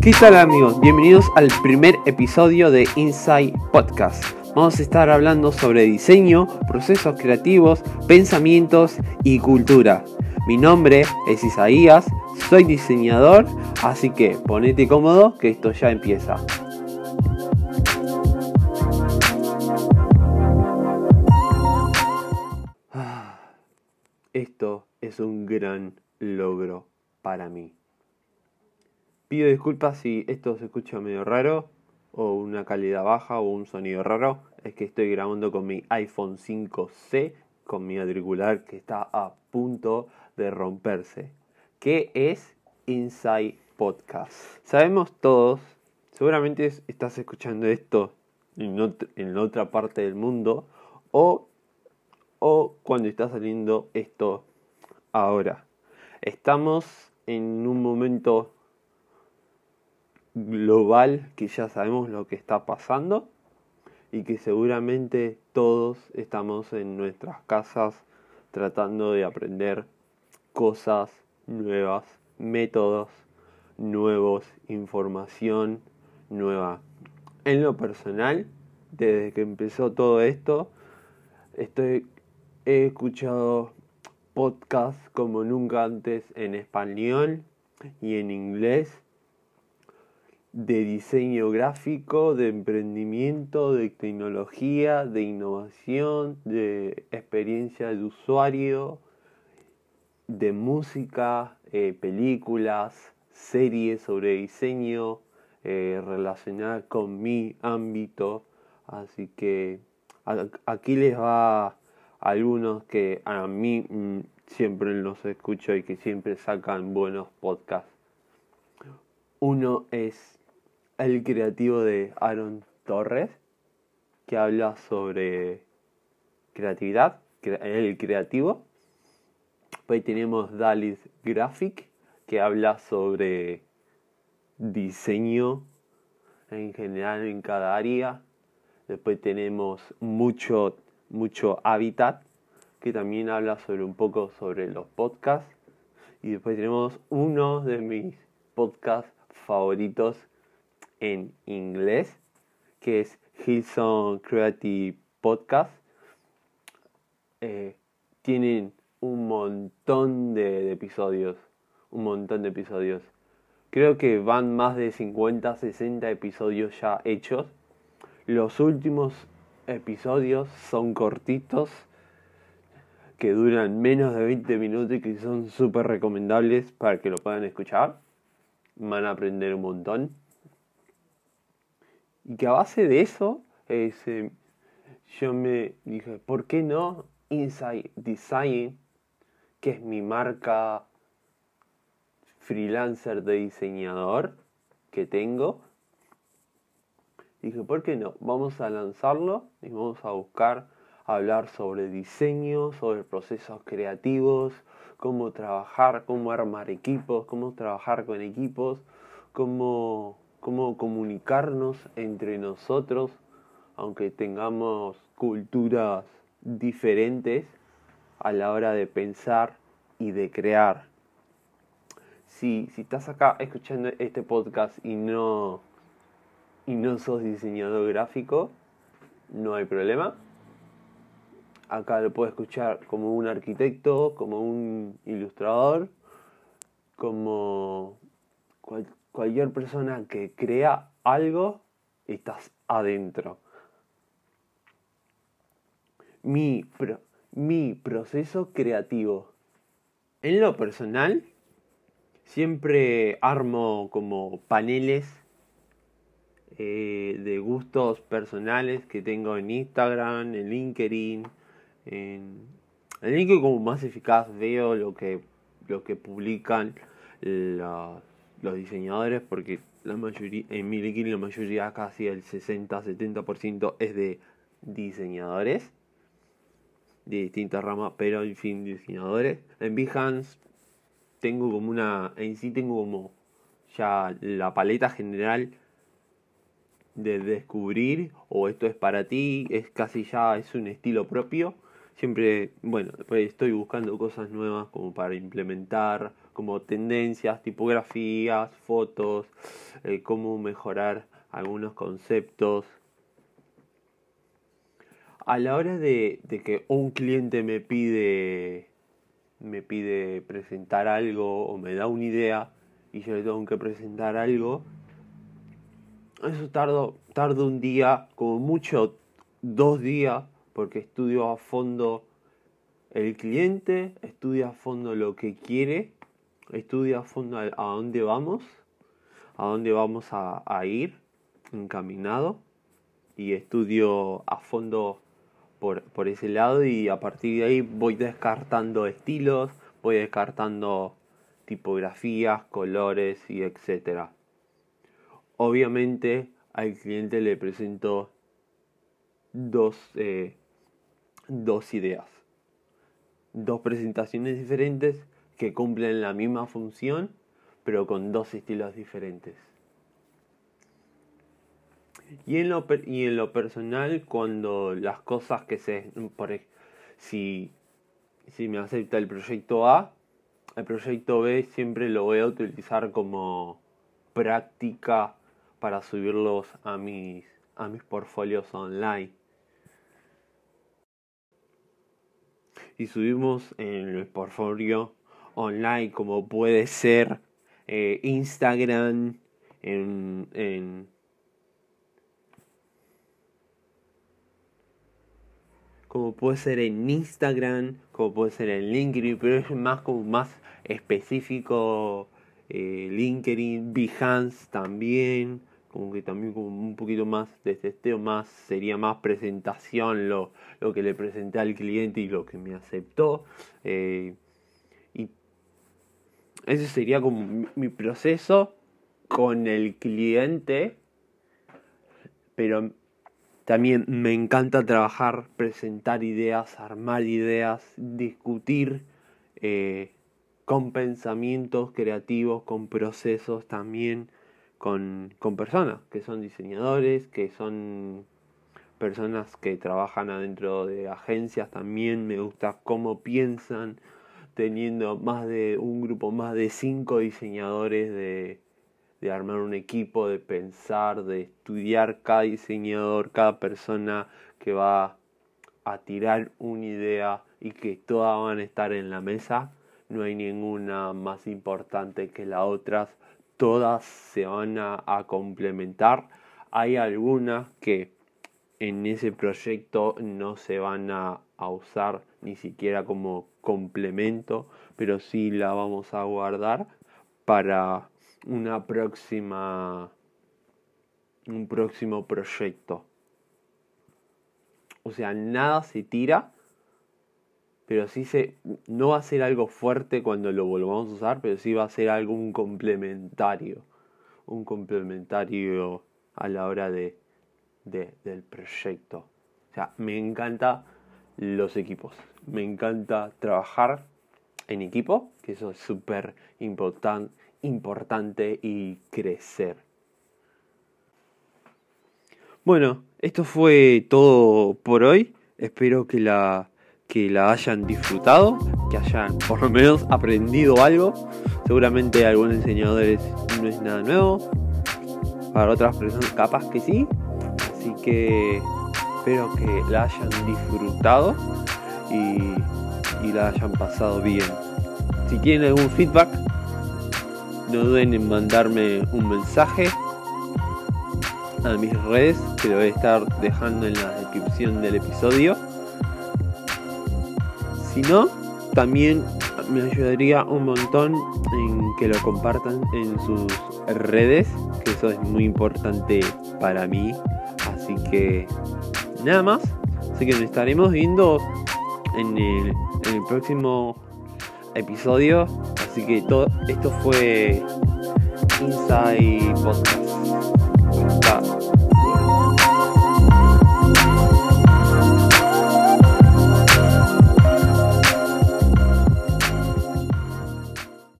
¿Qué tal amigos? Bienvenidos al primer episodio de Inside Podcast. Vamos a estar hablando sobre diseño, procesos creativos, pensamientos y cultura. Mi nombre es Isaías, soy diseñador, así que ponete cómodo que esto ya empieza. Esto es un gran logro para mí. Pido disculpas si esto se escucha medio raro o una calidad baja o un sonido raro. Es que estoy grabando con mi iPhone 5C con mi auricular que está a punto de romperse. ¿Qué es Inside Podcast? Sabemos todos, seguramente estás escuchando esto en, en otra parte del mundo o, o cuando está saliendo esto ahora. Estamos en un momento global que ya sabemos lo que está pasando y que seguramente todos estamos en nuestras casas tratando de aprender cosas nuevas, métodos nuevos, información nueva. En lo personal, desde que empezó todo esto, estoy, he escuchado podcasts como nunca antes en español y en inglés de diseño gráfico, de emprendimiento, de tecnología, de innovación, de experiencia de usuario, de música, eh, películas, series sobre diseño eh, relacionadas con mi ámbito. Así que aquí les va algunos que a mí mm, siempre los escucho y que siempre sacan buenos podcasts. Uno es el creativo de Aaron Torres, que habla sobre creatividad, el creativo. Después tenemos Dalis Graphic, que habla sobre diseño en general en cada área. Después tenemos mucho, mucho Habitat, que también habla sobre un poco sobre los podcasts. Y después tenemos uno de mis podcasts favoritos en inglés, que es Hilson Creative Podcast. Eh, tienen un montón de, episodios, un montón de episodios. Creo que van más de 50, 60 episodios ya hechos. Los últimos episodios son cortitos, que duran menos de 20 minutos y que son súper recomendables para que lo puedan escuchar. Van a aprender un montón. Y que a base de eso, eh, yo me dije, ¿por qué no Inside Design, que es mi marca freelancer de diseñador que tengo? Dije, ¿por qué no? Vamos a lanzarlo y vamos a buscar hablar sobre diseño, sobre procesos creativos, cómo trabajar, cómo armar equipos, cómo trabajar con equipos, cómo cómo comunicarnos entre nosotros, aunque tengamos culturas diferentes a la hora de pensar y de crear. Si, si estás acá escuchando este podcast y no, y no sos diseñador gráfico, no hay problema. Acá lo puedo escuchar como un arquitecto, como un ilustrador, como cualquier persona que crea algo, estás adentro. Mi, mi proceso creativo. En lo personal, siempre armo como paneles eh, de gustos personales que tengo en Instagram, en LinkedIn. En, LinkedIn como más eficaz veo lo que, lo que publican los los diseñadores porque la mayoría, en mi LinkedIn la mayoría, casi el 60-70% es de diseñadores de distintas ramas, pero en fin, diseñadores. En Behance tengo como una, en sí tengo como ya la paleta general de descubrir o esto es para ti, es casi ya es un estilo propio. Siempre, bueno, pues estoy buscando cosas nuevas como para implementar, como tendencias, tipografías, fotos, eh, cómo mejorar algunos conceptos. A la hora de, de que un cliente me pide me pide presentar algo o me da una idea y yo le tengo que presentar algo, eso tardo, tardo un día, como mucho dos días, porque estudio a fondo el cliente, estudio a fondo lo que quiere, estudio a fondo a, dónde vamos, a dónde vamos a, a ir encaminado y estudio a fondo por, por ese lado y a partir de ahí voy descartando estilos, voy descartando tipografías, colores y etcétera. Obviamente al cliente le presento dos, eh, dos ideas, dos presentaciones diferentes que cumplen la misma función pero con dos estilos diferentes. Y en lo, y en lo personal, cuando las cosas que se... Si, si me acepta el proyecto A, el proyecto B siempre lo voy a utilizar como práctica para subirlos a mis, a mis portfolios online. Y subimos en el portfolio online como puede ser eh, Instagram, en, en, como puede ser en Instagram, como puede ser en LinkedIn, pero es más como más específico eh, LinkedIn, Behance también como que también como un poquito más de testeo, más sería más presentación lo, lo que le presenté al cliente y lo que me aceptó. Eh, y ese sería como mi proceso con el cliente, pero también me encanta trabajar, presentar ideas, armar ideas, discutir eh, con pensamientos creativos, con procesos también con, personas que son diseñadores, que son personas que trabajan adentro de agencias también, me gusta cómo piensan, teniendo más de un grupo, más de cinco diseñadores, de, de armar un equipo, de pensar, de estudiar cada diseñador, cada persona que va a tirar una idea y que todas van a estar en la mesa. No hay ninguna más importante que la otra todas se van a, complementar. Hay algunas que en ese proyecto no se van a, usar ni siquiera como complemento, pero sí la vamos a guardar para una próxima un próximo proyecto. O sea, nada se tira pero sí se, no va a ser algo fuerte cuando lo volvamos a usar, pero sí va a ser algo un complementario, un complementario a la hora de, del proyecto. O sea, me encanta los equipos, me encanta trabajar en equipo, que eso es súper importante y crecer. Bueno, esto fue todo por hoy. Espero que la que la hayan disfrutado, que hayan por lo menos aprendido algo. Seguramente algunos diseñadores no es nada nuevo, para otras personas capaz que sí. Así que espero que la hayan disfrutado y, y la hayan pasado bien. Si tienen algún feedback, no duden en mandarme un mensaje a mis redes, que lo voy a estar dejando en la descripción del episodio. Si no, también me ayudaría un montón en que lo compartan en sus redes, que eso es muy importante para mí. Así que nada más. Así que nos estaremos viendo en el, en el próximo episodio. Así que todo esto fue Inside Podcast.